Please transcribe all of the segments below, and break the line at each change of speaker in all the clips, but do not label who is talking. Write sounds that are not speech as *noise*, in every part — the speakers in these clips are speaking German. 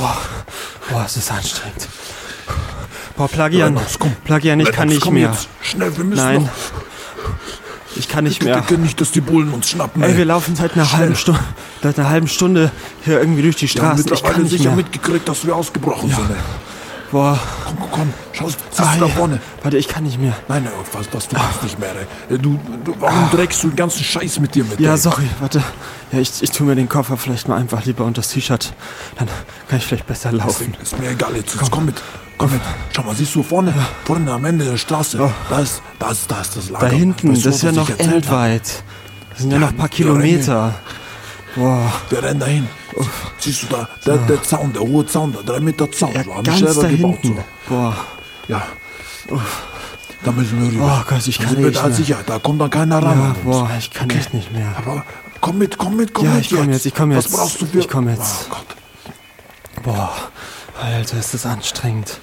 Boah, boah, es ist anstrengend. Boah, Plagian,
Lennox, komm.
Plagian, ich kann nicht mehr.
Jetzt. Schnell, wir müssen
Nein,
noch.
ich kann nicht mehr.
Dicke, nicht, dass die Bullen uns schnappen.
Ey, wir laufen seit einer halben Stunde, seit einer halben Stunde hier irgendwie durch die
Die haben
Straße. Ich kann nicht
sicher
mehr.
mitgekriegt, dass wir ausgebrochen sind. ey.
Boah,
Komm, komm, komm. Schau, siehst
ah,
du da
ja.
vorne?
Warte, ich kann nicht mehr.
Nein, nein, was, was, du kannst nicht mehr, ey. Du, du, warum trägst du den ganzen Scheiß mit dir mit?
Ja,
ey?
sorry, warte. Ja, ich, ich tue mir den Koffer vielleicht mal einfach lieber unter das T-Shirt. Dann kann ich vielleicht besser laufen.
Ist mir egal, jetzt, jetzt komm mit. Komm mit. Schau mal, siehst du vorne, vorne am Ende der Straße, da ist, da ist, da ist das Lager.
Da hinten,
Weißt du,
das ist ja noch endweit. Das sind ja,
Ja,
noch ein paar Kilometer. Boah,
Wir rennen dahin. Siehst du da, der, der Zaun, der hohe Zaun, der 3 Meter Zaun.
ja,
so, hab ich
ganz
selber
da
gebaut. So.
Boah,
Ja. Da müssen wir rüber.
Oh Gott, ich kann
wir
nicht
da
mehr.
sicher, da kommt dann keiner ran.
ja, boah, ich kann echt nicht mehr.
Aber komm mit, komm mit, komm
Ja,
mit
ich komm jetzt, ich komm jetzt.
Was brauchst du für...
Ich komm jetzt.
Oh Gott.
Boah, Alter, ist das anstrengend.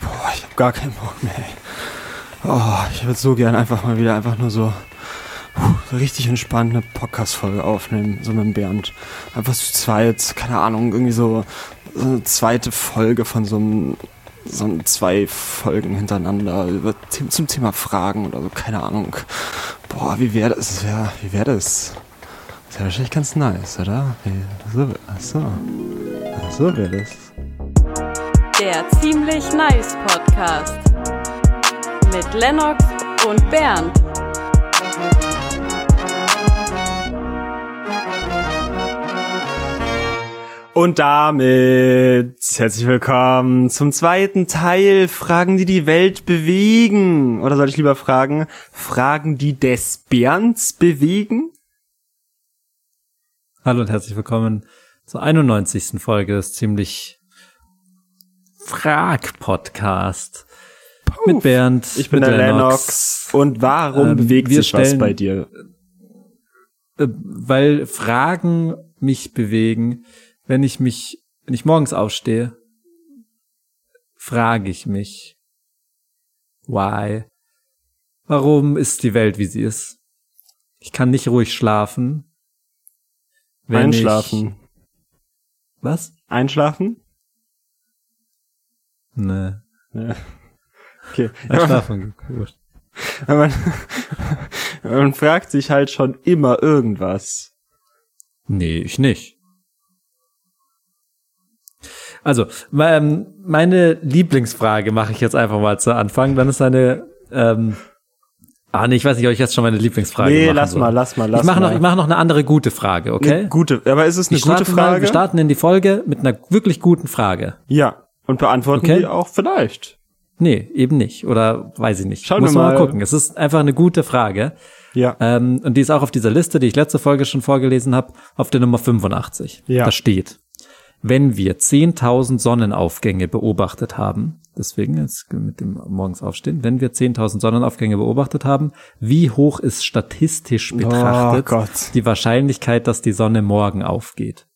Boah, ich hab gar keinen Bock mehr. Ey. Oh, ich würde so gern einfach mal wieder einfach nur so richtig entspannt eine Podcast-Folge aufnehmen, so mit Bernd. Einfach zu zweit, keine Ahnung, irgendwie so, so eine zweite Folge von so einem, so zwei Folgen hintereinander über, zum Thema Fragen oder so, keine Ahnung. Boah, wie wäre das? Wär, wie wäre das? Das wäre wahrscheinlich ganz nice, oder? So, ach so. Ach so wäre das.
Der ziemlich nice Podcast mit Lennox und Bernd.
Und damit herzlich willkommen zum zweiten Teil Fragen, die die Welt bewegen. Oder soll ich lieber fragen, Fragen, die des Bernds bewegen?
Hallo und herzlich willkommen zur 91. Folge des ziemlich Frag-Podcast. Mit Bernd.
Ich bin der Lennox. Und warum
Ähm,
bewegt sich was
stellen-
bei dir?
Äh, Weil Fragen mich bewegen, wenn ich mich, wenn ich morgens aufstehe, frage ich mich, why? Warum ist die Welt, wie sie ist? Ich kann nicht ruhig schlafen. wenn ich-
Einschlafen.
Was?
Einschlafen?
Nee.
Ja. Okay. *laughs*
Einschlafen, gut.
man, *laughs* man fragt sich halt schon immer irgendwas.
Nee, ich nicht. Also, ähm, meine Lieblingsfrage mache ich jetzt einfach mal zu Anfang. Dann ist eine, ähm, ah nee, ich weiß nicht, ob ich jetzt schon meine Lieblingsfrage
nee, lass
soll.
mal, lass mal, lass
ich mache
mal.
noch, ich mache noch eine andere gute Frage, okay?
Eine gute, aber ist es eine gute
starte Mal,
Frage?
wir starten in die Folge mit einer wirklich guten Frage.
ja. Und beantworten
Okay.
die auch vielleicht.
Nee, eben nicht. Oder weiß ich nicht.
Schauen
Muss
wir
mal
mal.
gucken. Es ist einfach eine gute Frage.
Ja.
Ähm, und die ist auch auf dieser Liste, die ich letzte Folge schon vorgelesen habe, auf der Nummer 85.
Ja.
Da steht, wenn wir 10.000 Sonnenaufgänge beobachtet haben, deswegen jetzt mit dem morgens aufstehen, wenn wir 10.000 Sonnenaufgänge beobachtet haben, wie hoch ist statistisch betrachtet
Oh
die Wahrscheinlichkeit, dass die Sonne morgen aufgeht?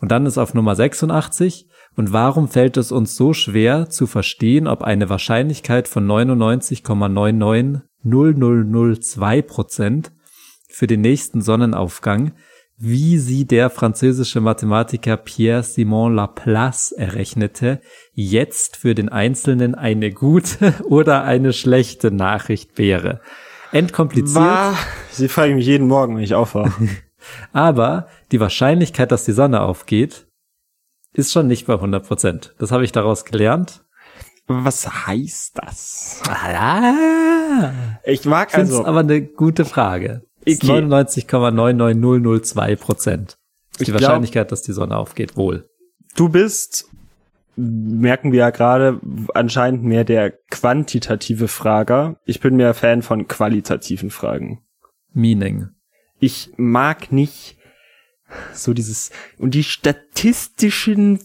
Und dann ist auf Nummer 86, und warum fällt es uns so schwer zu verstehen, ob eine Wahrscheinlichkeit von 99,990002 Prozent für den nächsten Sonnenaufgang, wie sie der französische Mathematiker Pierre-Simon Laplace errechnete, jetzt für den Einzelnen eine gute *laughs* oder eine schlechte Nachricht wäre. Entkompliziert.
War, sie frage mich jeden Morgen, wenn ich aufwache. *laughs*
Aber die Wahrscheinlichkeit, dass die Sonne aufgeht, ist schon nicht bei 100 Prozent. Das habe ich daraus gelernt.
Was heißt das?
Ah,
Ich mag also,
aber eine gute Frage. Es ist
Okay.
99,99002 Prozent. Die
Ich glaub-
Wahrscheinlichkeit, dass die Sonne aufgeht, wohl.
du bist, merken wir ja gerade, anscheinend mehr der quantitative Frager. Ich bin mehr Fan von qualitativen Fragen.
Meaning.
Ich mag nicht so dieses, und die statistischen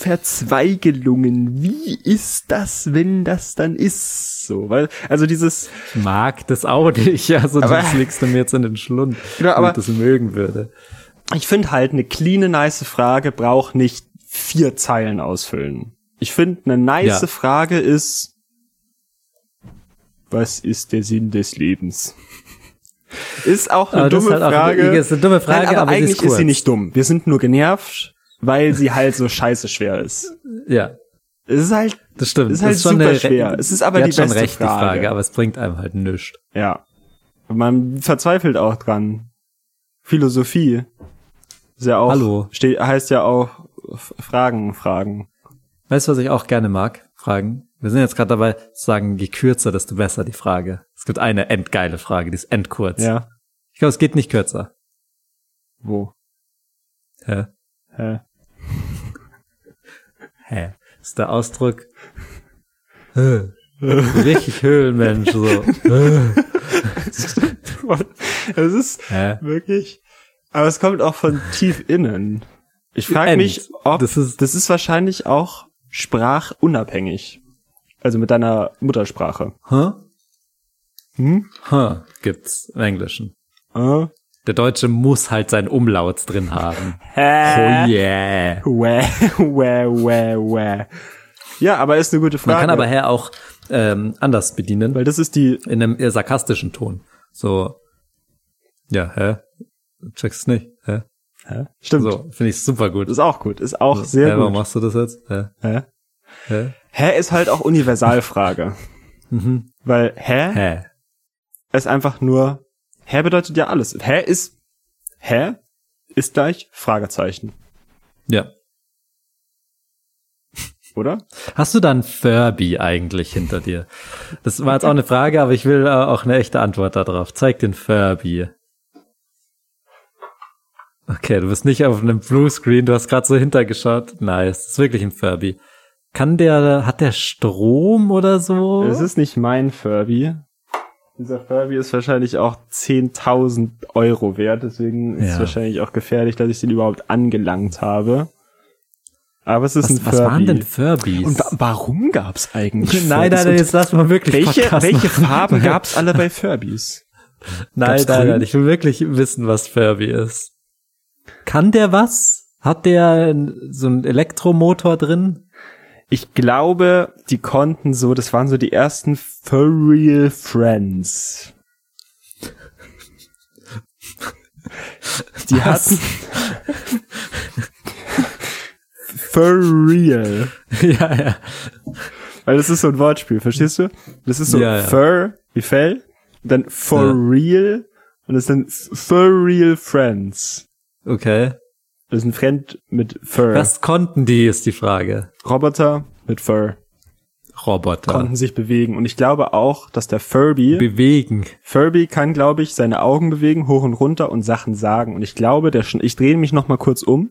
Verzweigelungen, wie ist das, wenn das dann ist? So, weil, also dieses,
Ich mag das auch nicht. *laughs* Also
Aber-
das legst du mir jetzt in den Schlund,
Genau,
wenn
aber-
ich das mögen würde.
ich finde halt, eine clean, nice Frage braucht nicht vier Zeilen ausfüllen. Ich finde, eine nice
Ja.
Frage ist, was ist der Sinn des Lebens? Ist auch eine
Aber
dumme
halt
Frage.
ist eine dumme Frage,
Nein, aber,
aber sie ist
eigentlich ist, sie nicht dumm. Wir sind nur genervt weil sie halt so scheiße schwer ist.
Ja,
Es ist halt,
das stimmt.
Es ist halt
schon
super schwer. Es ist aber
die hat schon
beste
recht, die
Frage.
Frage, aber es bringt einem halt nichts.
ja. Man verzweifelt auch dran. Philosophie. Ist ja auch,
Hallo.
Steht, heißt ja auch Fragen, Fragen.
Weißt du, was ich auch gerne mag? Fragen. Wir sind jetzt gerade dabei zu sagen, je kürzer, desto besser die Frage. Es gibt eine endgeile Frage, die ist endkurz.
Ja.
Ich glaube, es geht nicht kürzer.
Wo?
Hä?
Hä?
Hä? Das ist der Ausdruck. Richtig Höhlenmensch, so.
Es ist
Hä?
wirklich, aber es kommt auch von tief innen. Ich frage mich, ob,
Das ist-
das ist wahrscheinlich auch sprachunabhängig. Also mit deiner Muttersprache.
Hä?
Hm?
Hä? Gibt's im Englischen.
Äh?
Der Deutsche muss halt seinen Umlaut drin haben. *laughs*
Hä?
Oh yeah.
Wäh, wäh, wäh, wäh. Ja, aber ist eine gute Frage.
Man kann aber her auch ähm, anders bedienen.
weil das ist die,
in einem eher sarkastischen Ton. So, ja, hä? Checkst nicht, hä?
hä? stimmt.
So, finde ich super gut.
Ist auch gut, ist auch sehr
hä, Warum
gut.
machst du das jetzt? Hä?
Hä?
Hä?
Hä ist halt auch Universalfrage. *laughs*
Mhm.
Weil hä,
Hä?
ist einfach nur, hä bedeutet ja alles. Hä ist, hä ist gleich Fragezeichen,
Ja.
oder?
Hast du dann Furby eigentlich hinter dir? Das war jetzt auch eine Frage, aber ich will äh, auch eine echte Antwort darauf. Zeig den Furby. Okay, du bist nicht auf einem Bluescreen, du hast gerade so hintergeschaut. Nice, das ist wirklich ein Furby. Kann der, hat der Strom oder so?
Es ist nicht mein Furby. Dieser Furby ist wahrscheinlich auch 10.000 Euro wert, deswegen ist es
Ja.
wahrscheinlich auch gefährlich, dass ich den überhaupt angelangt habe. Aber es ist ein
was,
Furby.
was waren denn Furbys?
Und wa warum gab's eigentlich
nein, *laughs* nein,
Furbys?
nein, jetzt lass mal wirklich
welche, welche. Farben gab's alle bei Furbys?
Nein,
Gab's
nein, nein, ich will wirklich wissen, was Furby ist. Kann der was? Hat der so einen Elektromotor drin?
Ich glaube, die konnten so, das waren so die ersten Furreal Friends. Die
Was?
hatten Furreal. *laughs*
ja, ja.
Weil das ist so ein Wortspiel, verstehst du? Das ist so
Ja, ja.
Fur, wie Fell, dann for
Ja.
real, und das sind Furreal Friends.
Okay.
Das ist ein Friend mit Fur.
Was konnten die, ist die Frage.
Roboter mit Fur.
Roboter.
Konnten sich bewegen. Und ich glaube auch, dass der Furby,
Bewegen.
Furby kann, glaube ich, seine Augen bewegen, hoch und runter und Sachen sagen. Und ich glaube, der, Schn ich drehe mich noch mal kurz um.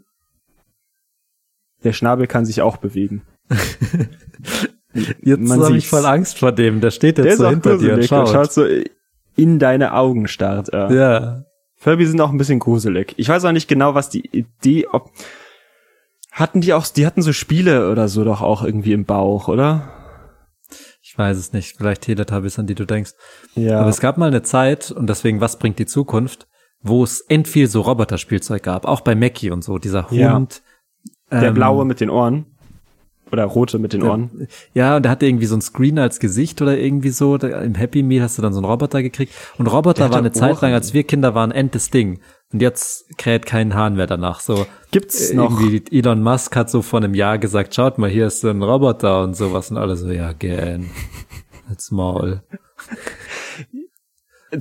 Der Schnabel kann sich auch bewegen. *laughs*
Jetzt habe ich voll Angst vor dem. Der steht jetzt
Der
so hinter dir und
gruselig und
schaut.
schaut so in deine Augen starrt er.
Ja.
Furby sind auch ein bisschen gruselig. Ich weiß auch nicht genau, was die Idee, ob hatten die auch, die hatten so Spiele oder so doch auch irgendwie im Bauch, oder?
Ich weiß es nicht. Vielleicht Teletubbies, an die du denkst.
Ja.
Aber es gab mal eine Zeit, und deswegen, was bringt die Zukunft, wo es end viel so Roboterspielzeug gab. Auch bei Mackie und so. Dieser
Ja.
Hund.
der
ähm,
blaue mit den Ohren. Oder rote mit den Ohren.
Ja, und der hatte irgendwie so ein Screen als Gesicht oder irgendwie so. Da, Im Happy Meal hast du dann so einen Roboter gekriegt. Und Roboter war eine Zeit lang,
Ohren.
als wir Kinder waren, end das Ding. Und jetzt kräht kein Hahn mehr danach. So
Gibt's
äh,
noch?
irgendwie Elon Musk hat so vor einem Jahr gesagt, schaut mal, hier ist so ein Roboter und sowas und alle so, ja, gern. Als Maul.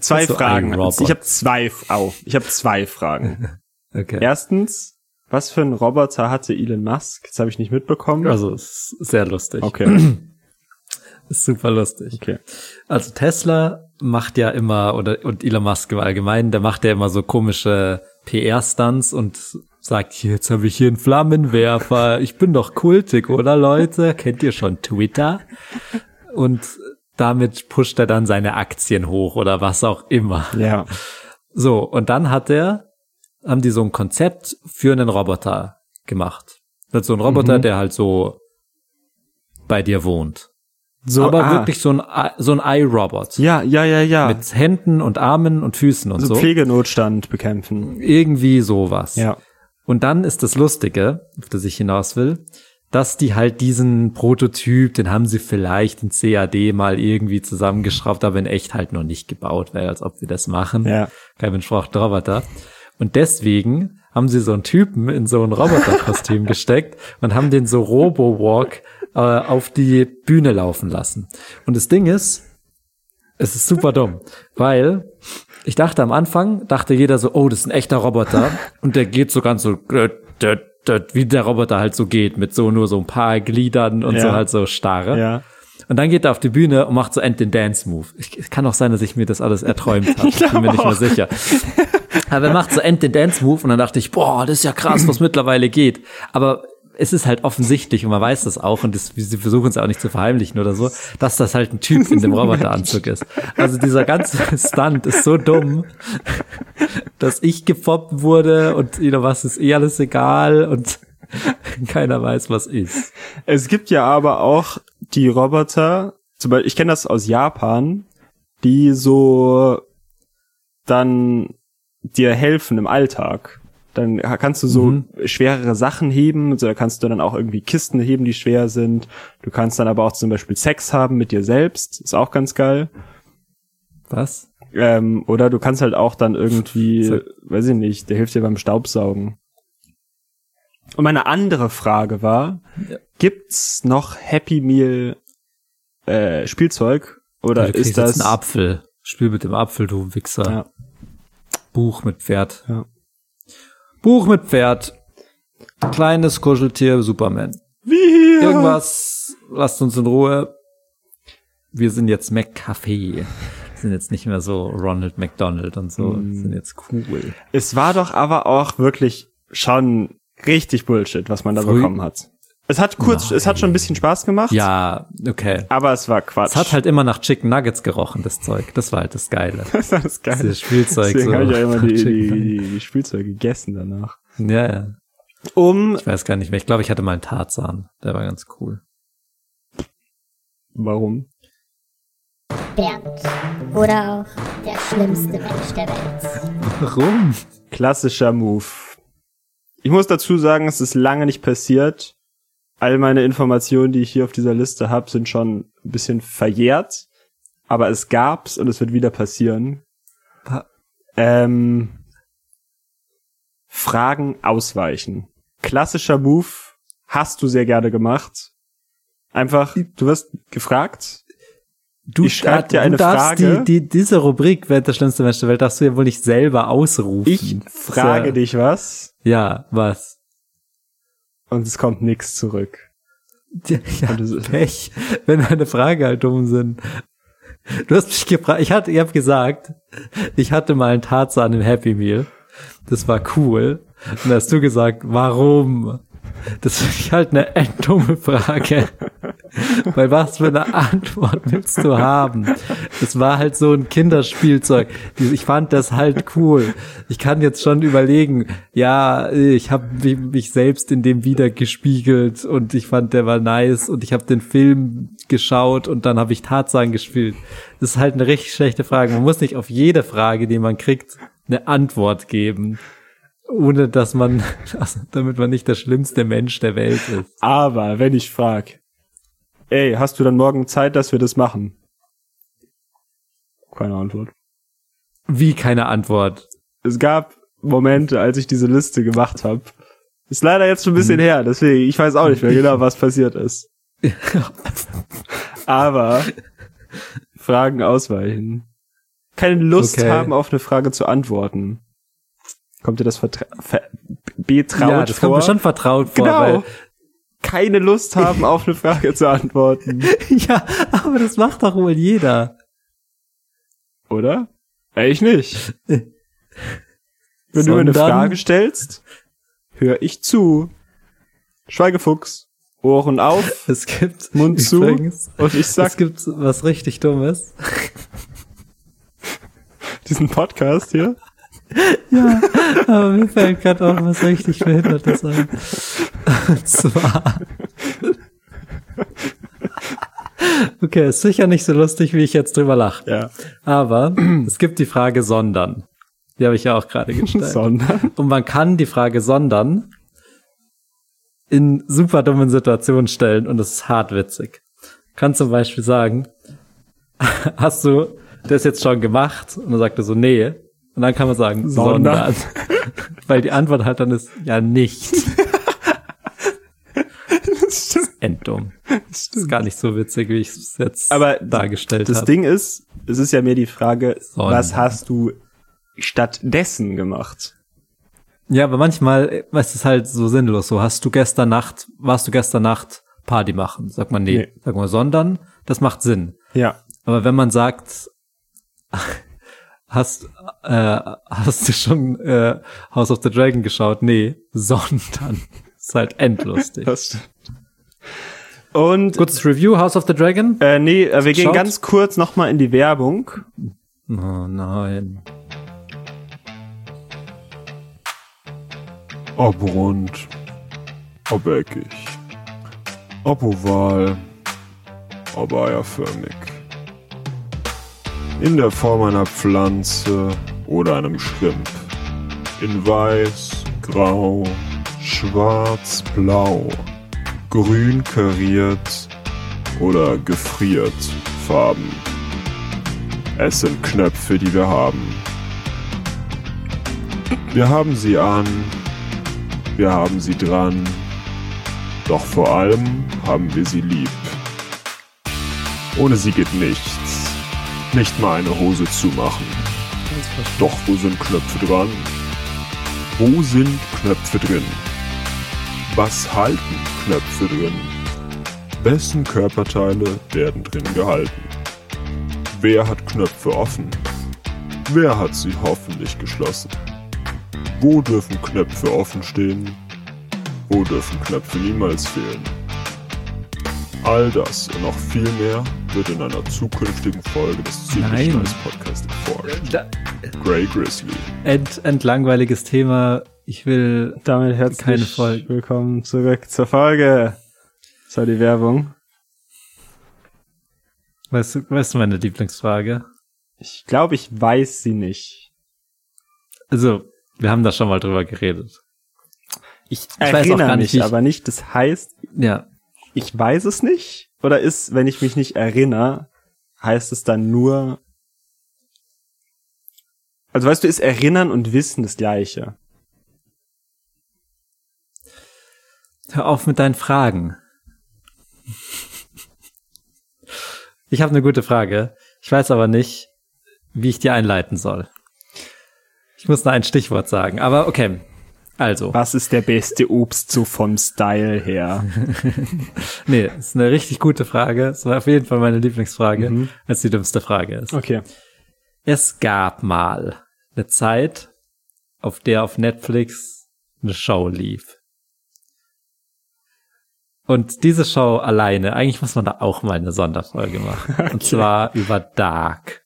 Zwei Fragen. Ich habe zwei, au, ich habe zwei Fragen. *laughs*
Okay.
Erstens, was für ein Roboter hatte Elon Musk? Das habe ich nicht mitbekommen.
Also, ist sehr lustig.
Okay, *clears throat*
Ist super lustig.
okay.
Also Tesla macht ja immer, oder und Elon Musk im Allgemeinen, der macht ja immer so komische PR-Stunts und sagt, jetzt habe ich hier einen Flammenwerfer. Ich bin doch kultig, oder Leute? Kennt ihr schon Twitter? Und damit pusht er dann seine Aktien hoch oder was auch immer.
Ja,
So, und dann hat er, haben die so ein Konzept für einen Roboter gemacht. Das ist so ein Roboter,
Mhm.
der halt so bei dir wohnt.
so,
Aber
ah,
wirklich so ein, so ein iRobot.
Ja, ja, ja, ja.
Mit Händen und Armen und Füßen und
so
so.
Pflegenotstand bekämpfen.
Irgendwie sowas.
Ja.
Und dann ist das Lustige, auf das ich hinaus will, dass die halt diesen Prototyp, den haben sie vielleicht in CAD mal irgendwie zusammengeschraubt, aber in echt halt noch nicht gebaut, weil als ob wir das machen.
Ja.
Kein Mensch braucht Roboter. Und deswegen haben sie so einen Typen in so ein Roboterkostüm *laughs* gesteckt und haben den so Robo-Walk äh, auf die Bühne laufen lassen. Und das Ding ist, es ist super dumm, weil ich dachte am Anfang, dachte jeder so, oh, das ist ein echter Roboter und der geht so ganz so, död, wie der Roboter halt so geht, mit so nur so ein paar Gliedern und
Ja.
so halt so starre.
Ja.
Und dann geht er auf die Bühne und macht so end den Dance Move. Ich, es kann auch sein, dass ich mir das alles erträumt *laughs* habe. Ich bin mir nicht mehr sicher. *laughs* Aber er macht so end den Dance Move und dann dachte ich, boah, das ist ja krass, was mittlerweile geht. Aber es ist halt offensichtlich und man weiß das auch und das, sie versuchen es auch nicht zu verheimlichen oder so, dass das halt ein Typ in dem *laughs* Roboteranzug ist. Also dieser ganze Stunt ist so dumm, dass ich gefoppt wurde und you know, was ist eh alles egal und keiner weiß, was ist.
Es gibt ja aber auch die Roboter, zum Beispiel, ich kenne das aus Japan, die so dann dir helfen im Alltag. Dann kannst du so
Mhm.
schwerere Sachen heben, so da kannst du dann auch irgendwie Kisten heben, die schwer sind. Du kannst dann aber auch zum Beispiel Sex haben mit dir selbst, ist auch ganz geil.
Was?
Ähm, oder du kannst halt auch dann irgendwie, weiß ich nicht, der hilft dir beim Staubsaugen. Und meine andere Frage war,
Ja.
gibt's noch Happy Meal äh, Spielzeug oder
kriegst
ist das
einen Apfel. Spiel mit dem Apfel, du Wichser.
Ja.
Buch mit Pferd.
Ja.
Buch mit Pferd. Kleines Kuscheltier, Superman.
Wie hier?
Irgendwas, lasst uns in Ruhe. Wir sind jetzt McCafé. Wir sind jetzt nicht mehr so Ronald McDonald und so.
Mm.
Sind jetzt cool.
Es war doch aber auch wirklich schon richtig Bullshit, was man da
Früh-
bekommen hat. Es hat kurz, es hat schon ein bisschen Spaß gemacht.
Ja, okay.
Aber es war Quatsch.
Es hat halt immer nach Chicken Nuggets gerochen, das Zeug. Das war halt das Geile. *laughs*
das war das geil.
Dieses Spielzeug
Deswegen
so.
habe ich ja immer die, die, die, die Spielzeuge gegessen danach.
Ja, ja.
Um,
Ich weiß gar nicht mehr. Ich glaube, ich hatte mal einen Tarzan. Der war ganz cool.
warum?
Bernd. Oder auch der schlimmste Mensch der Welt.
Warum?
Klassischer Move. Ich muss dazu sagen, es ist lange nicht passiert. All meine Informationen, die ich hier auf dieser Liste habe, sind schon ein bisschen verjährt. Aber es gab's und es wird wieder passieren.
Pa-
Ähm, Fragen ausweichen. Klassischer Move. Hast du sehr gerne gemacht. Einfach, du wirst gefragt.
Du,
Ich schreib dir
du
eine
darfst
Frage.
Die, die, diese Rubrik, wer der schlimmste Mensch der Welt, darfst du ja wohl nicht selber ausrufen.
Ich frage
ja,
dich was
Ja, was?
und es kommt nichts zurück.
Ja, ja Pech, wenn meine Fragen halt dumm sind. Du hast mich gefragt, ich hatte, ich habe gesagt, ich hatte mal einen Tarzan im Happy Meal. Das war cool. Und da hast du gesagt, warum? Das ich halt eine *laughs* dumme Frage. Weil was für eine Antwort willst du haben? Es war halt so ein Kinderspielzeug. Ich fand das halt cool. Ich kann jetzt schon überlegen, ja, ich habe mich selbst in dem wieder gespiegelt und ich fand, der war nice und ich habe den Film geschaut und dann habe ich Tarzan gespielt. Das ist halt eine richtig schlechte Frage. Man muss nicht auf jede Frage, die man kriegt, eine Antwort geben. Ohne dass man, *laughs* also damit man nicht der schlimmste Mensch der Welt ist.
Aber wenn ich frag, ey, hast du dann morgen Zeit, dass wir das machen? Keine Antwort.
Wie keine Antwort.
Es gab Momente, als ich diese Liste gemacht habe. Ist leider jetzt schon ein bisschen her, deswegen, ich weiß auch nicht mehr genau, was passiert ist. *laughs* Aber Fragen ausweichen. Keine Lust
Okay.
haben, auf eine Frage zu antworten. Kommt dir das vertra ver betraut
ja, das
vor?
kommt mir schon vertraut vor,
genau. Keine Lust haben, auf eine Frage zu antworten. *laughs*
ja, aber das macht doch wohl jeder.
Oder? Ich nicht. Wenn du mir eine
Sondern-
Frage stellst, höre ich zu. Schweigefuchs. Ohren auf *laughs*
Es gibt
Mund zu
übrigens,
und ich
es
sag
gibt was richtig Dummes. *laughs*
diesen Podcast hier.
Ja, aber mir fällt gerade auch was richtig Behindertes ein. *laughs* Und zwar. Okay, ist sicher nicht so lustig, wie ich jetzt drüber lache.
Ja.
Aber es gibt die Frage sondern. Die habe ich ja auch gerade gestellt.
Sondern.
Und man kann die Frage sondern in super dummen Situationen stellen und es ist hart witzig. Kann zum Beispiel sagen, *laughs* hast du das jetzt schon gemacht? Und dann sagt er so, nee. Und dann kann man sagen,
Sondern.
sondern. weil die Antwort halt dann ist, ja nicht. *laughs* Enddumm. Das *laughs* ist gar nicht so witzig, wie ich es jetzt
Aber
dargestellt
Das
habe.
Ding ist, es ist ja mehr die Frage,
Sonnen.
was hast du stattdessen gemacht?
Ja, aber manchmal äh, ist es halt so sinnlos. So, hast du gestern Nacht, warst du gestern Nacht Party machen? Sagt man nee.
Nee.
Sag mal, sondern, das macht Sinn.
Ja.
Aber wenn man sagt, *laughs* hast, äh, hast du schon äh, House of the Dragon geschaut? Nee, sondern. *laughs* ist halt endlustig.
Das stimmt. Und
Kurzes Review, House of the Dragon?
äh, nee, äh, wir gehen ganz kurz noch mal in die Werbung.
Oh nein.
Ob rund, ob eckig, ob oval, ob eierförmig. In der Form einer Pflanze oder einem Schrimp. In weiß, grau, schwarz, blau, grün kariert oder gefriert Farben. Es sind Knöpfe, die wir haben. Wir haben sie an, wir haben sie dran, doch vor allem haben wir sie lieb. Ohne sie geht nichts. Nicht mal eine Hose zumachen. Doch wo sind Knöpfe dran? Wo sind Knöpfe drin? Was halten Knöpfe drin? Wessen Körperteile werden drin gehalten? Wer hat Knöpfe offen? Wer hat sie hoffentlich geschlossen? Wo dürfen Knöpfe offen stehen? Wo dürfen Knöpfe niemals fehlen? All das und noch viel mehr wird in einer zukünftigen Folge des ziemlich
Nein.
Nice Podcast erforscht.
Da,
Grey Grizzly.
end, endlangweiliges Thema. Ich will
Damit herzlich
Keine Folge.
willkommen zurück zur Folge. Das war die Werbung.
Weißt du, weißt du meine Lieblingsfrage?
Ich glaube, ich weiß sie nicht.
Also, wir haben da schon mal drüber geredet.
Ich,
auch
erinnere
nicht,
mich
ich-
aber nicht. Das heißt,
Ja.
ich weiß es nicht? Oder ist, wenn ich mich nicht erinnere, heißt es dann nur, also weißt du, ist Erinnern und Wissen das gleiche?
Hör auf mit deinen Fragen. Ich habe eine gute Frage. Ich weiß aber nicht, wie ich die einleiten soll. Ich muss nur ein Stichwort sagen. Aber okay. Also,
Was ist der beste Obst so vom Style her? *laughs*
nee, ist eine richtig gute Frage. Es war auf jeden Fall meine Lieblingsfrage,
Mhm.
als die dümmste Frage ist.
Okay.
Es gab mal eine Zeit, auf der auf Netflix eine Show lief. Und diese Show alleine, eigentlich muss man da auch mal eine Sonderfolge machen. *laughs* Und zwar über Dark.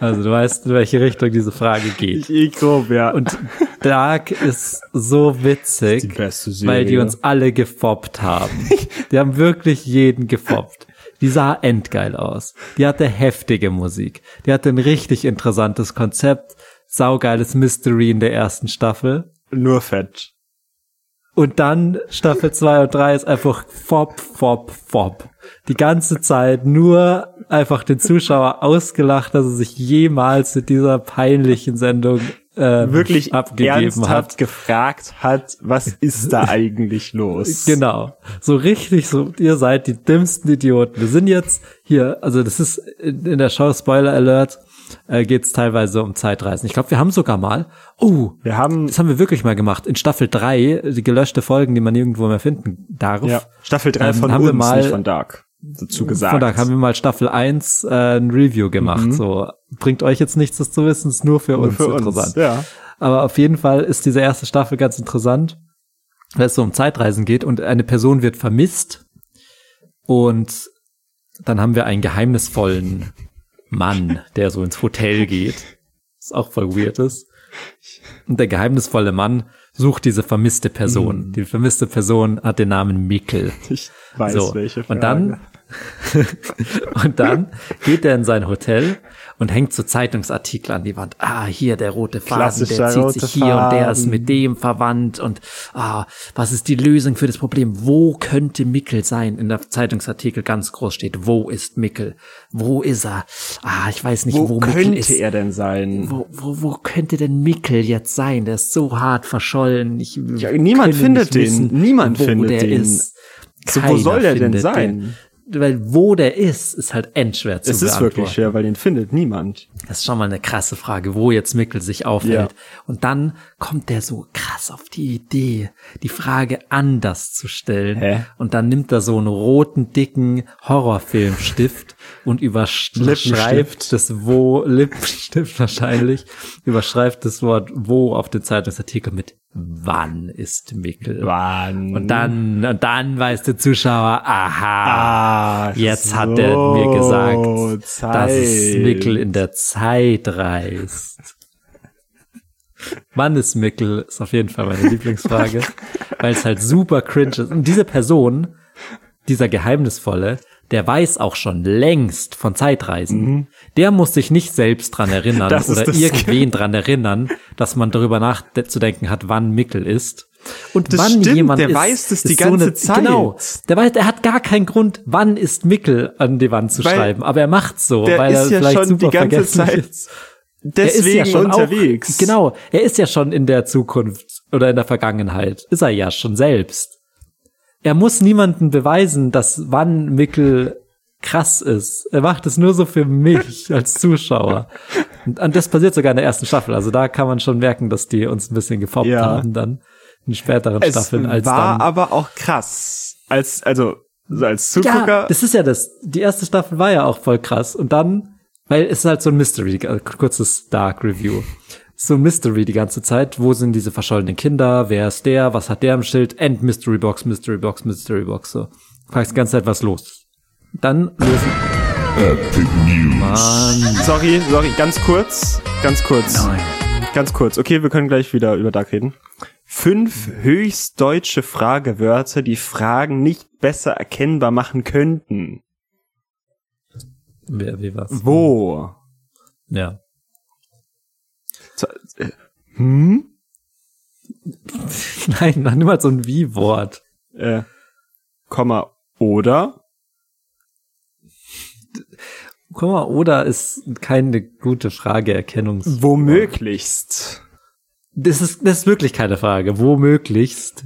also du weißt, in welche Richtung diese Frage geht.
Ich grob, ja.
Und Dark ist so witzig,
die beste
weil die uns alle gefoppt haben. *laughs* Die haben wirklich jeden gefoppt. Die sah endgeil aus. Die hatte heftige Musik. Die hatte ein richtig interessantes Konzept. Saugeiles Mystery in der ersten Staffel.
nur fett.
Und dann Staffel 2 und 3 ist einfach fop, fop, fop. Die ganze Zeit nur einfach den Zuschauer ausgelacht, dass er sich jemals mit dieser peinlichen Sendung äh,
Wirklich
abgegeben
ernsthaft
hat.
gefragt hat, was ist da eigentlich los? *laughs*
Genau. So richtig, so, ihr seid die dümmsten Idioten. Wir sind jetzt hier, also das ist in in der Show Spoiler Alert, äh, geht es teilweise um Zeitreisen. Ich glaube, wir haben sogar mal, oh,
Wir haben,
das haben wir wirklich mal gemacht. In Staffel 3, die gelöschte Folgen, die man nirgendwo mehr finden darf.
ja, Staffel 3
Ähm,
von
haben wir
uns,
mal-
nicht von Dark. Dazu gesagt.
Von da haben wir mal Staffel 1 äh, ein Review gemacht. So bringt euch jetzt nichts, das zu wissen, ist nur für
Nur
uns
für
interessant.
uns. Ja.
Aber auf jeden Fall ist diese erste Staffel ganz interessant, weil es so um Zeitreisen geht und eine Person wird vermisst und dann haben wir einen geheimnisvollen Mann, der so ins Hotel geht. Was auch voll weird ist. Und der geheimnisvolle Mann sucht diese vermisste Person. Die vermisste Person hat den Namen Mikkel.
Ich weiß,
So.
welche Frage.
Und dann *laughs* und dann geht er in sein Hotel und hängt so Zeitungsartikel an die Wand. Ah, hier der rote Faden, der zieht sich hier und der ist
Faden.
mit dem verwandt und ah, was ist die Lösung für das Problem? Wo könnte Mickel sein? In der Zeitungsartikel ganz groß steht, wo ist Mickel? Wo ist er? Ah, ich weiß nicht, wo,
Wo
Mickel
könnte
ist.
er denn sein?
Wo, wo, wo könnte denn Mickel jetzt sein? Der ist so hart verschollen. Ich,
Ja, niemand findet den.
wissen,
Niemand
wo
findet
der
den.
Ist.
So, wo soll der denn sein?
Den. Weil wo der ist, ist halt endschwer zu
Es ist
beantworten.
wirklich schwer, weil den findet niemand.
Das ist schon mal eine krasse Frage, wo jetzt Mickel sich aufhält.
Ja.
Und dann kommt der so krass auf die Idee, die Frage anders zu stellen.
Hä?
Und dann nimmt er so einen roten, dicken Horrorfilmstift und überschreibt das Wo, Lippenstift wahrscheinlich, überschreibt das Wort Wo auf den Zeitungsartikel mit Wann ist Mickel?
Wann?
Und dann, und dann weiß der Zuschauer, aha,
Ah,
jetzt
so,
hat er mir gesagt,
Zeit.
dass es Mickel in der Zeit reist. Wann ist Mickel? Ist auf jeden Fall meine Lieblingsfrage, *laughs* weil es halt super cringe ist. Und diese Person, dieser Geheimnisvolle, der weiß auch schon längst von Zeitreisen. Der muss sich nicht selbst dran erinnern
Mhm. *laughs* Das ist
oder irgendwen *laughs* dran erinnern, dass man darüber nachzudenken hat, wann Mickel ist. Und
Das
wann
stimmt,
jemand
der
ist,
weiß das
ist
die ganze Zeit.
Genau. Der weiß, der hat gar keinen Grund, wann ist Mickel an die Wand zu
Weil
schreiben, aber er macht's so, weil er
ist ja
vielleicht
schon
super
die ganze
vergesslich
Zeit
ist.
deswegen unterwegs.
Auch, genau, er ist ja schon in der Zukunft oder in der Vergangenheit. Ist er ja schon selbst. Er muss niemanden beweisen, dass wann Mickel krass ist. Er macht es nur so für mich *laughs* als Zuschauer. Und, und das passiert sogar in der ersten Staffel. Also da kann man schon merken, dass die uns ein bisschen gefoppt
Ja.
haben dann in späteren
Es
Staffeln als
war
dann.
aber auch krass. Als, also, so als Zugucker.
Ja, das ist ja das. Die erste Staffel war ja auch voll krass. Und dann, weil es ist halt so ein Mystery, äh, kurzes Dark Review. So ein Mystery die ganze Zeit. Wo sind diese verschollenen Kinder? Wer ist der? Was hat der im Schild? End Mystery Box, Mystery Box, Mystery Box. So. Fragst die ganze Zeit, was los? Dann lösen.
Epic News.
Mann.
sorry, sorry, ganz kurz. Ganz kurz. Ganz kurz. Okay, wir können gleich wieder über Dark reden. Fünf höchst deutsche Fragewörter, die Fragen nicht besser erkennbar machen könnten.
Wer, wie was?
Wo?
Ja.
Hm? *laughs*
Nein, noch niemals so ein Wie-Wort.
Äh, Komma, oder?
Mal, oder ist keine gute Frageerkennungs.
Womöglichst.
Das ist, das ist wirklich keine Frage. Womöglichst.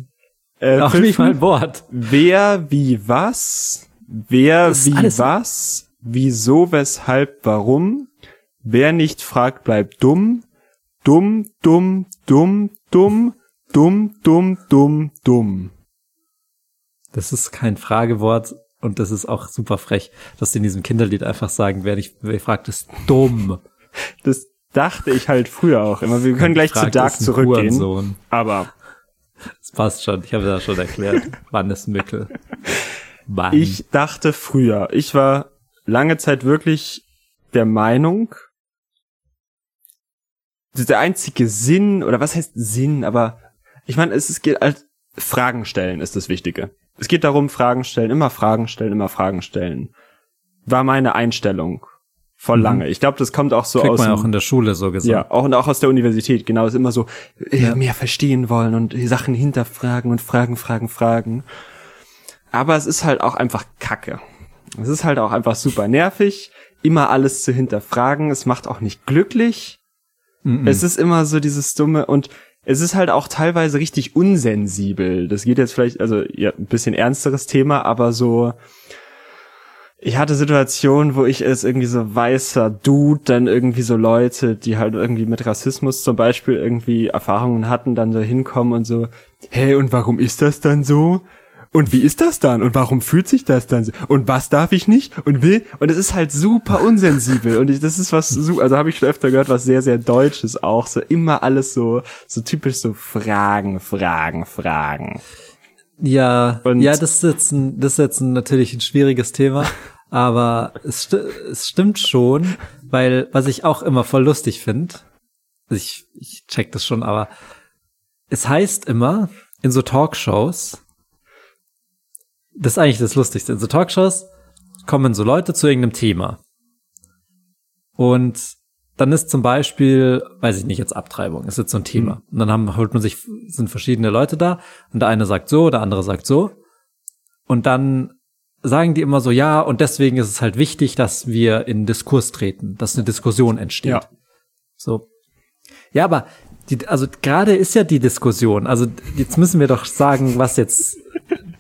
Äh,
Auch nicht mal ein Wort.
Wer, wie, was? Wer,
Das
wie, was? Wieso, weshalb, warum? Wer nicht fragt, bleibt dumm. Dumm, dumm, dumm, dumm, dumm, dumm, dumm, dumm.
Das ist kein Fragewort und das ist auch super frech, dass die in diesem Kinderlied einfach sagen, wer nicht wer fragt, ist dumm.
Das dachte ich halt früher auch immer. Wir können gleich zu
Fragt,
Dark
ist ein
zurückgehen.
Hurensohn.
Aber
Das passt schon. Ich habe das schon erklärt. Wann ist Mickel? Wann?
ich dachte früher, ich war lange Zeit wirklich der Meinung, der einzige Sinn, oder was heißt Sinn, aber ich meine, es, es geht als Fragen stellen ist das Wichtige. Es geht darum, Fragen stellen, immer Fragen stellen, immer Fragen stellen. War meine Einstellung voll lange. Ich glaube, das kommt auch so
Kriegt
aus
man auch in der Schule so gesagt.
ja, auch und auch aus der Universität, genau, ist immer so äh, mehr verstehen wollen und die Sachen hinterfragen und fragen, fragen, fragen. Aber es ist halt auch einfach Kacke. Es ist halt auch einfach super nervig, immer alles zu hinterfragen. Es macht auch nicht glücklich.
Mhm.
Es ist immer so dieses dumme und es ist halt auch teilweise richtig unsensibel. Das geht jetzt vielleicht, also ja, ein bisschen ernsteres Thema, aber so, ich hatte Situationen, wo ich als irgendwie so weißer Dude dann irgendwie so Leute, die halt irgendwie mit Rassismus zum Beispiel irgendwie Erfahrungen hatten, dann so hinkommen und so, hey, und warum ist das dann so? Und wie ist das dann? Und warum fühlt sich das dann so? Und was darf ich nicht? Und will? Und es ist halt super unsensibel. Und ich, das ist was, also habe ich schon öfter gehört, was sehr, sehr Deutsches auch. So immer alles so, so typisch so Fragen, Fragen, Fragen.
Ja,
Und-
ja, das ist jetzt ein, das ist jetzt ein, natürlich ein schwieriges Thema, aber es, sti es stimmt schon, weil was ich auch immer voll lustig finde, ich, ich check das schon, aber es heißt immer in so Talkshows, das ist eigentlich das Lustigste, in so Talkshows kommen so Leute zu irgendeinem Thema. Und dann ist zum Beispiel, weiß ich nicht, jetzt Abtreibung, ist jetzt so ein Thema.
Mhm.
Und dann haben, holt man sich, sind verschiedene Leute da und der eine sagt so, der andere sagt so. Und dann sagen die immer so, ja, und deswegen ist es halt wichtig, dass wir in Diskurs treten, dass eine Diskussion entsteht.
Ja.
So. Ja, aber die, also gerade ist ja die Diskussion. Also jetzt müssen wir doch sagen, was jetzt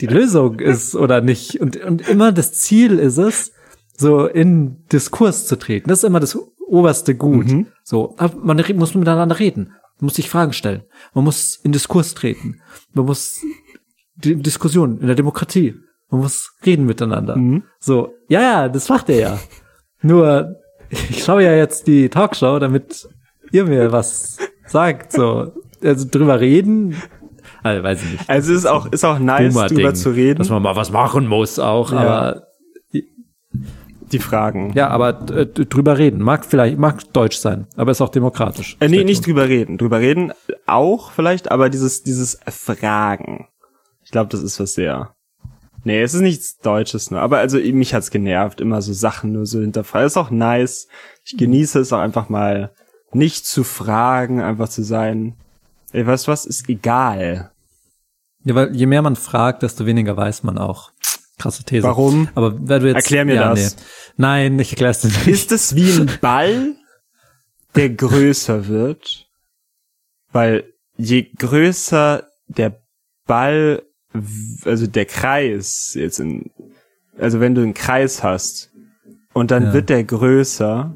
die Lösung ist oder nicht. Und, und immer das Ziel ist es, so in Diskurs zu treten. Das ist immer das oberste Gut. So, aber man muss miteinander reden. Man muss sich Fragen stellen. Man muss in Diskurs treten. Man muss die Diskussion in der Demokratie. Man muss reden miteinander. So, ja, ja, das macht er ja. Nur, ich schaue ja jetzt die Talkshow, damit ihr mir was sagt. So, also drüber reden, also weiß ich nicht.
Also es ist auch, ist auch nice, drüber zu reden.
Dass man mal was machen muss auch,
Ja.
aber
die Fragen.
ja, aber äh, drüber reden. Mag vielleicht, mag deutsch sein, aber ist auch demokratisch.
Äh, nee, nicht drüber reden. Drüber reden auch vielleicht, aber dieses, dieses Fragen. Ich glaube, das ist was sehr. Nee, es ist nichts Deutsches nur. Aber also mich hat's genervt, immer so Sachen nur so hinterfragen. Ist auch nice. Ich genieße es auch einfach mal nicht zu fragen, einfach zu sein. Ey, weißt du was? Ist egal.
Ja, weil je mehr man fragt, desto weniger weiß man auch. Krasse These.
Warum?
Aber wenn du jetzt,
Erklär mir
ja,
das.
Nee. Nein, ich erklär's dir nicht.
Ist es wie ein Ball, der größer wird? Weil je größer der Ball, also der Kreis jetzt in, also wenn du einen Kreis hast und dann
Ja.
wird der größer,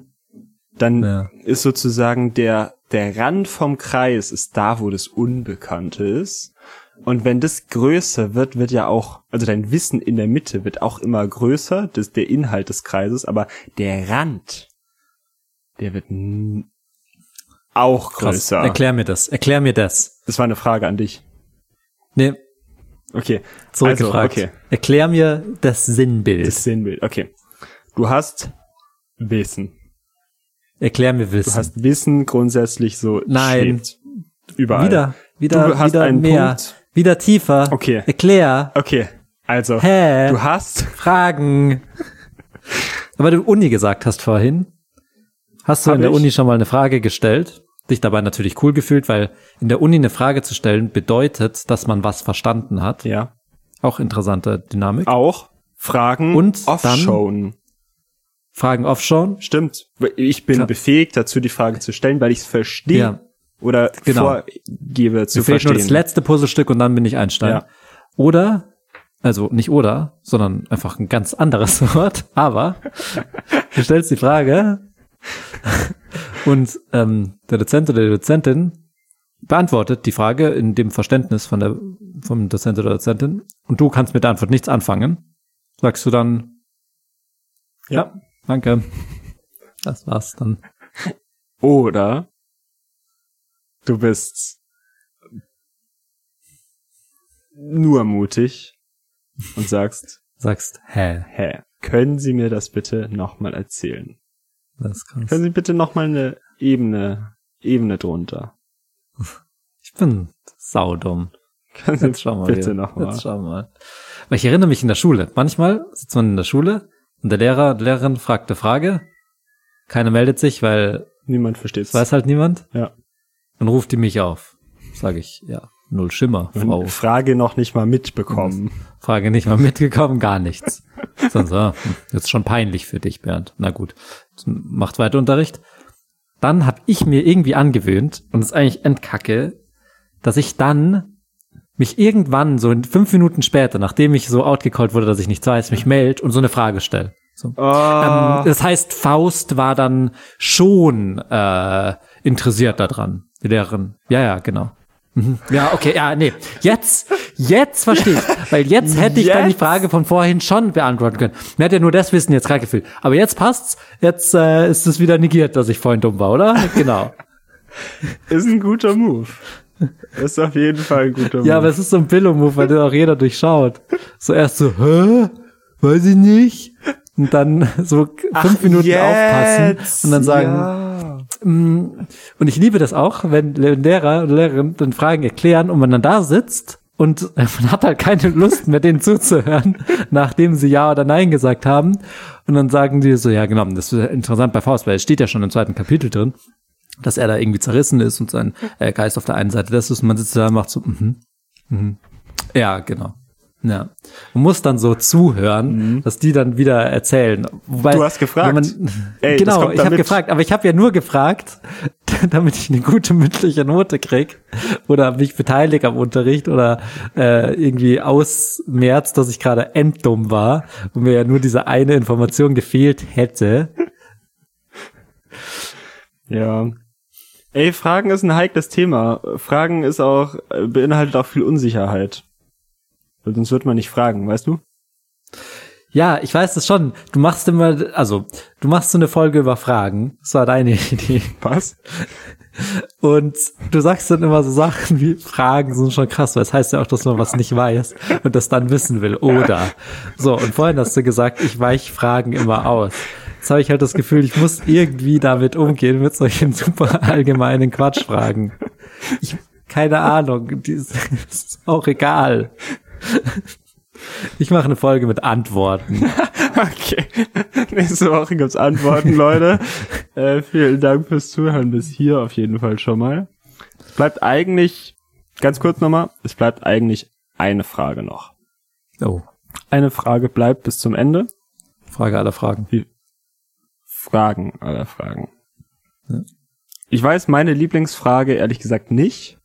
dann
Ja.
ist sozusagen der, der Rand vom Kreis ist da, wo das Unbekannte ist. Und wenn das größer wird, wird ja auch, also dein Wissen in der Mitte wird auch immer größer, das ist der Inhalt des Kreises, aber der Rand, der wird auch
Krass.
größer.
Erklär mir das. Erklär mir das.
Das war eine Frage an dich.
Nee,
Okay.
zurückgefragt.
Also, okay.
Erklär mir das Sinnbild.
Das Sinnbild. Okay. Du hast Wissen.
Erklär mir Wissen.
Du hast Wissen grundsätzlich so
Nein.
schwebt überall.
wieder, wieder,
Du hast
wieder
einen
mehr,
Punkt.
wieder tiefer.
Okay.
Erklär.
Okay. Also,
Hä?
du hast
Fragen. Aber du Uni gesagt hast vorhin. Hast du
Hab
in der
ich.
Uni schon mal eine Frage gestellt? Dich dabei natürlich cool gefühlt, weil in der Uni eine Frage zu stellen bedeutet, dass man was verstanden hat.
ja
Auch interessante Dynamik.
auch Fragen
Und dann-
offshowen.
Fragen offshore.
Stimmt. Ich bin
Klar.
befähigt dazu, die Frage zu stellen, weil ich es verstehe
Ja.
oder
Genau.
vorgebe zu
Mir
verstehen.
nur das letzte Puzzlestück und dann bin ich Einstein.
Ja.
Oder, also nicht oder, sondern einfach ein ganz anderes *laughs* Wort, aber du stellst die Frage *laughs* und ähm, der Dozent oder die Dozentin beantwortet die Frage in dem Verständnis von der vom Dozent oder Dozentin und du kannst mit der Antwort nichts anfangen. Sagst du dann, ja, danke. Das war's dann.
Oder du bist nur mutig und sagst,
Sagst, hä,
hä, können Sie mir das bitte nochmal erzählen?
das ist krass.
Können Sie bitte nochmal eine Ebene, Ebene drunter?
Ich bin saudumm.
Können Sie
Jetzt schau mal.
bitte nochmal.
Jetzt schau mal. Weil ich erinnere mich in der Schule. Manchmal sitzt man in der Schule und der Lehrer, die Lehrerin fragt eine Frage. Keiner meldet sich, weil
Niemand versteht's.
es weiß halt niemand.
Ja.
Dann ruft die mich auf. Sage ich, ja, null Schimmer, Frau.
Frage noch nicht mal mitbekommen.
Frage nicht mal mitgekommen, gar nichts. Sonst, ah, jetzt schon peinlich für dich, Bernd. Na gut, macht weiter Unterricht. Dann habe ich mir irgendwie angewöhnt, und das ist eigentlich Endkacke, dass ich dann mich irgendwann, so in fünf Minuten später, nachdem ich so outgecallt wurde, dass ich nichts weiß, mich melde und so eine Frage stelle. So.
Oh,
Ähm, das heißt, Faust war dann schon äh, interessiert daran, die Lehrerin. Ja, ja, genau. Mhm. Ja, okay, ja, nee. Jetzt, jetzt verstehe ich. Weil jetzt hätte ich dann die
Jetzt?
Frage von vorhin schon beantworten können. Mir hat ja nur das Wissen jetzt gerade gefehlt. Aber jetzt passt's. Jetzt äh, ist es wieder negiert, dass ich vorhin dumm war, oder? Genau. *laughs*
ist ein guter Move. Ist auf jeden Fall ein guter *laughs* Move.
Ja, aber es ist so ein Billo-Move, weil den auch jeder durchschaut. So erst so, hä? Weiß ich nicht. Und dann *laughs* so fünf Minuten aufpassen und dann sagen,
Ja.
Mm, Und ich liebe das auch, wenn Le- Lehrer oder Lehrerin dann Fragen erklären und man dann da sitzt und *laughs* man hat halt keine Lust mehr, denen zuzuhören, nachdem sie Ja oder Nein gesagt haben. Und dann sagen die so, ja genau, das ist interessant bei Faust, weil es steht ja schon im zweiten Kapitel drin, dass er da irgendwie zerrissen ist und sein äh, Geist auf der einen Seite das ist und man sitzt da und macht so, mhm, mhm. Ja, genau. Ja. Man muss dann so zuhören, dass die dann wieder erzählen. Wobei,
Mhm. Du hast gefragt.
wenn
Ey,
genau, ich habe gefragt, aber ich habe ja nur gefragt, *laughs* damit ich eine gute mündliche Note krieg oder mich beteilige am Unterricht oder äh, irgendwie ausmerzt, dass ich gerade enddumm war und mir ja nur diese eine Information gefehlt hätte.
Ja. Ey, Fragen ist ein heikles Thema. Fragen ist auch, äh, beinhaltet auch viel Unsicherheit. Sonst wird man nicht fragen, weißt du?
Ja, ich weiß das schon. Du machst immer, also du machst so eine Folge über Fragen. Das war deine *laughs* Idee.
Was?
Und du sagst dann immer so Sachen wie Fragen sind schon krass, weil es heißt ja auch, dass man was nicht weiß und das dann wissen will. Oder so. Und vorhin hast du gesagt, ich weiche Fragen immer aus. Jetzt habe ich halt das Gefühl, ich muss irgendwie damit umgehen mit solchen super allgemeinen Quatschfragen. Ich, keine Ahnung, die ist, ist auch egal. Ich mache eine Folge mit Antworten. *laughs*
Okay. Nächste Woche gibt's Antworten, Leute. Äh, vielen Dank fürs Zuhören bis hier auf jeden Fall schon mal. Es bleibt eigentlich, ganz kurz nochmal, es bleibt eigentlich eine Frage noch.
Oh,
Eine Frage bleibt bis zum Ende.
Frage aller Fragen.
Fragen aller Fragen.
Ja.
Ich weiß meine Lieblingsfrage ehrlich gesagt nicht.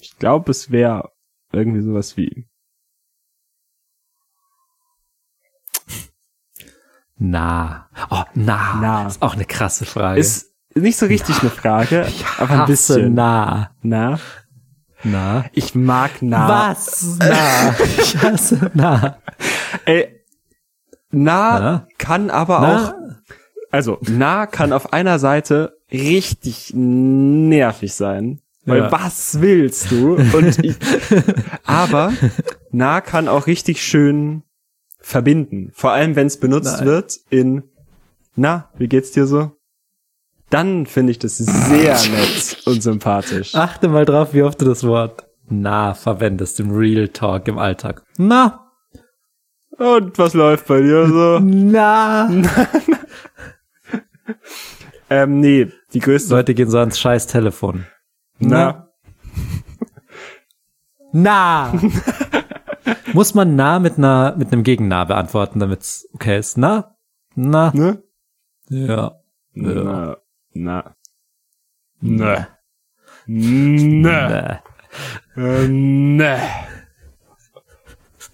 Ich glaube, es wäre irgendwie sowas wie,
Na. Oh, na.
Na.
Ist auch eine krasse Frage.
ist nicht so richtig eine Frage, aber ein bisschen.
na.
Na?
Na.
Ich mag na.
Was? Na. *laughs* Ich hasse na.
Ey, na,
Na?
kann aber
Na?
auch, also na kann auf einer Seite richtig nervig sein. Weil
Ja.
was willst du? Und *laughs* ich, aber na kann auch richtig schön verbinden. Vor allem, wenn es benutzt
Nein.
wird in na, wie geht's dir so? Dann finde ich das sehr nett und sympathisch.
Achte mal drauf, wie oft du das Wort na verwendest im Real Talk im Alltag. Na.
Und was läuft bei dir so? *laughs*
Na. *laughs*
ähm, nee, die größte.
Leute gehen so ans scheiß Telefon.
Na,
Na. *laughs* Muss man na mit einer, mit einem Gegennah beantworten, damit's okay ist? Na? Na?
ne?
Ja.
Na, na. Ne. Ne.
Äh.
Äh, ne.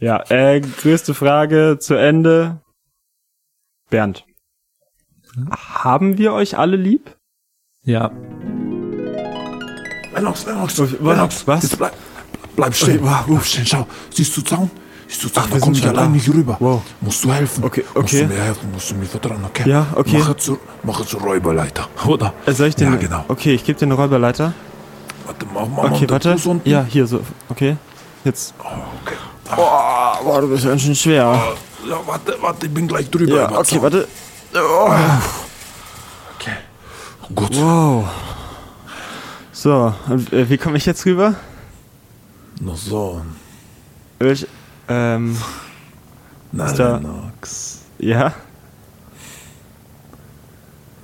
Ja, äh, größte Frage zu Ende. Bernd. Haben wir euch alle lieb?
Ja.
Lennox, Lennox,
Was?
Lennox,
Was?
Jetzt bleib, bleib stehen, bleib stehen, schau. Siehst du Zaun? Siehst du Zaun?
Ach,
da
wir
komm
sind
ich allein
da.
nicht rüber.
Wow.
Musst du helfen.
Okay,
Musst
okay.
du mir helfen, musst du mir vertrauen, okay?
Ja, okay.
Mache zur, mache zur Räuberleiter, oder?
Äh, soll ich den?
Ja, genau.
Okay, ich gebe dir eine Räuberleiter.
Warte, mach mal
Okay, warte. Ja, hier so. Okay. Jetzt.
Okay.
Oh, boah, du bist ganz schön schwer.
Ja, warte, warte, ich bin gleich drüber.
Ja, okay,
Zaun.
warte.
Okay. Gut.
Wow. So, und, äh, wie komme ich jetzt rüber?
Noch so.
Welch, ähm,
Na, Lennox.
ja,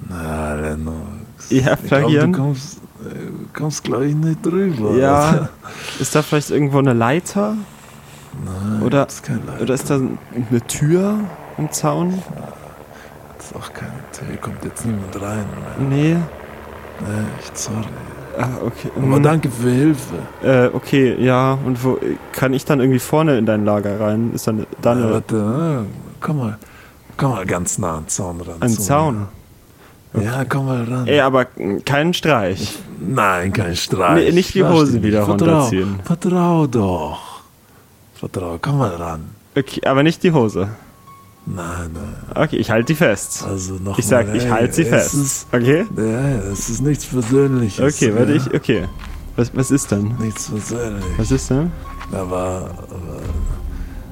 Na, Lennox.
ja,
Ich glaub,
plagieren.
du kommst, äh, du kommst gleich nicht drüber.
Ja, *laughs* ist da vielleicht irgendwo eine Leiter?
Nein,
Oder-
ist kein.
Oder ist da eine Tür im Zaun?
Das ist auch keine Tür. Hier kommt jetzt niemand rein. Mehr.
Nee.
Echt sorry.
Ah, okay.
Aber
hm.
danke für Hilfe.
Äh, okay, ja. Und wo kann ich dann irgendwie vorne in dein Lager rein? Ist dann da
Ja, warte, äh, komm mal. Komm mal ganz nah an den Zaun ran.
ein
zu
Zaun?
mir. Ja, komm mal ran.
Ey, aber keinen Streich.
Nein, kein Streich.
Nee, nicht die Hose wieder runterziehen.
Vertrau doch. Vertrau, komm mal ran.
Okay, aber nicht die Hose.
Nein, nein.
Okay, ich halte die fest.
Also noch
Ich sag,
mal,
ich halte sie
es
fest.
Ist,
Okay?
ja, ja, es ist nichts Persönliches.
Okay, warte,
ja.
ich, okay. Was, was ist denn?
Nichts Persönliches.
Was ist denn?
Aber, aber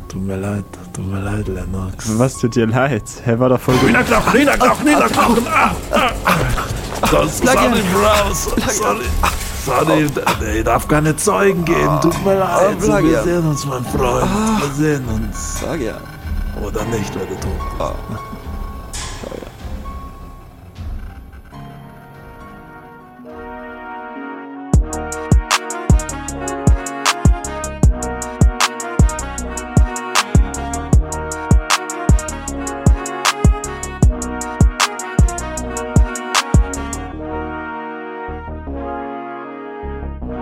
tut mir leid, tut mir leid, Lennox.
Was tut dir leid? Hä, war doch voll gut.
Niederknauchen, Niederknauchen, Niederknauchen! Ah, ah, ah. Das sah nicht raus. Sorry. Sorry, ich darf keine Zeugen geben. Tut mir leid.
Oh, sag
wir
ja.
sehen uns, mein Freund. Wir sehen uns.
Sag ja.
Oder nicht, wenn du tot bist.